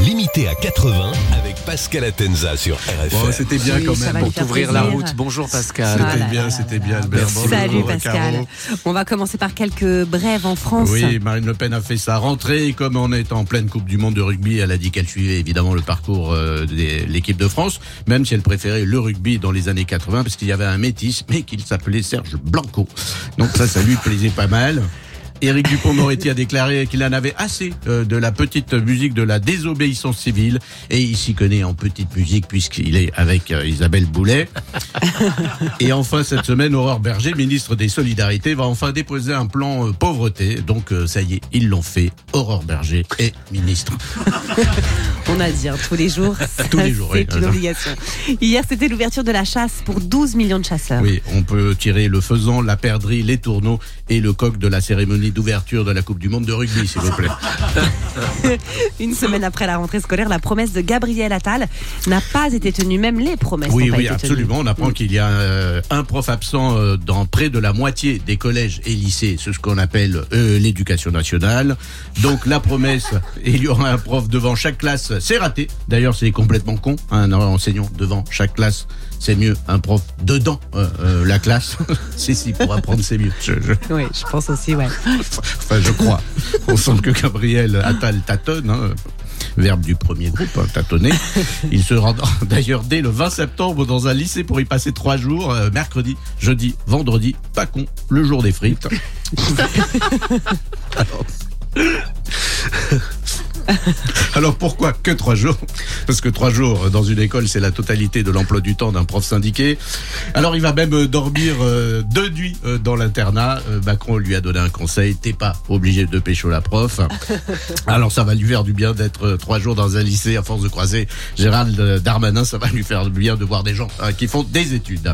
Limité à 80 avec Pascal Atenza sur RFM. Bon, c'était bien Oui, quand ça même pour t'ouvrir la route. Bonjour Pascal. C'était bien, c'était bien. Albert. Salut Caro. Pascal. On va commencer par quelques brèves en France. Oui, Marine Le Pen a fait sa rentrée et comme on est en pleine Coupe du Monde de rugby, elle a dit qu'elle suivait évidemment le parcours euh, de l'équipe de France, même si elle préférait le rugby dans les années 80 parce qu'il y avait un métis, mais qu'il s'appelait Serge Blanco. Donc ça, ça lui plaisait pas mal. Éric Dupont-Moretti a déclaré qu'il en avait assez euh, de la petite musique de la désobéissance civile et il s'y connaît en petite musique puisqu'il est avec euh, Isabelle Boulet. Et enfin, cette semaine, Aurore Berger, ministre des Solidarités, va enfin déposer un plan euh, pauvreté. Donc, ça y est, ils l'ont fait. Aurore Berger est ministre. On a dit hein, tous les jours. Tous les jours, C'est oui. une obligation. Hier, c'était l'ouverture de la chasse pour 12 millions de chasseurs. Oui, on peut tirer le faisan, la perdrix, les tourneaux et le coq de la cérémonie d'ouverture de la Coupe du Monde de rugby, s'il vous plaît. Une semaine après la rentrée scolaire, la promesse de Gabriel Attal n'a pas été tenue. Même les promesses Oui, n'ont pas oui, été absolument. On apprend qu'il y a euh, un prof absent euh, dans près de la moitié des collèges et lycées. C'est ce qu'on appelle euh, l'éducation nationale. Donc la promesse, il y aura un prof devant chaque classe, c'est raté. D'ailleurs, c'est complètement con. Un enseignant devant chaque classe, c'est mieux. Un prof dedans euh, euh, la classe, c'est si pour apprendre, c'est mieux. Je- je- tenue. Oui, je pense aussi, ouais. Enfin, je crois. On sent que Gabriel Attal tâtonne. hein. Verbe du premier groupe, hein, tâtonner. Il se rendra d'ailleurs dès le 20 septembre dans un lycée pour y passer trois jours, euh, mercredi, jeudi, vendredi, pas con, le jour des frites. Alors... Alors pourquoi que trois jours Parce que trois jours dans une école, c'est la totalité de l'emploi du temps d'un prof syndiqué. Alors il va même euh, dormir euh, deux nuits euh, dans l'internat. Macron lui a donné un conseil, t'es pas obligé de pécho la prof. Alors ça va lui faire du bien d'être trois jours dans un lycée à force de croiser Gérald Darmanin. Ça va lui faire du bien de voir des gens hein, qui font des études.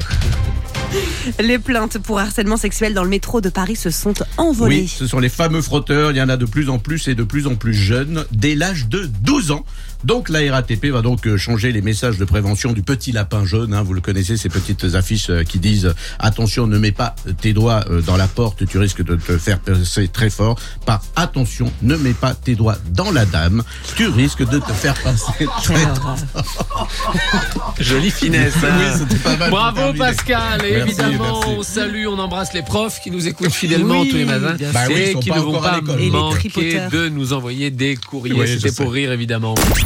Les plaintes pour harcèlement sexuel dans le métro de Paris se sont envolées. Ce sont les fameux frotteurs. Il y en a de plus en plus et de plus en plus jeunes, dès l'âge de 12 ans. Donc la RATP va donc euh, changer les messages de prévention du petit lapin jaune. hein. vous le connaissez, ces petites affiches euh, qui disent attention, ne mets pas tes doigts euh, dans la porte, tu risques de te faire passer très fort. Par attention, ne mets pas tes doigts dans la dame, tu risques de te faire passer très horreur. Jolie finesse. hein. Oui, c'était pas mal Bravo. Pascal. Et Merci, évidemment, merci. on salue, on embrasse les profs qui nous écoutent fidèlement Oui, tous les matins bien Bah et qui ne vont pas manquer de nous envoyer des courriers. C'était pour rire évidemment.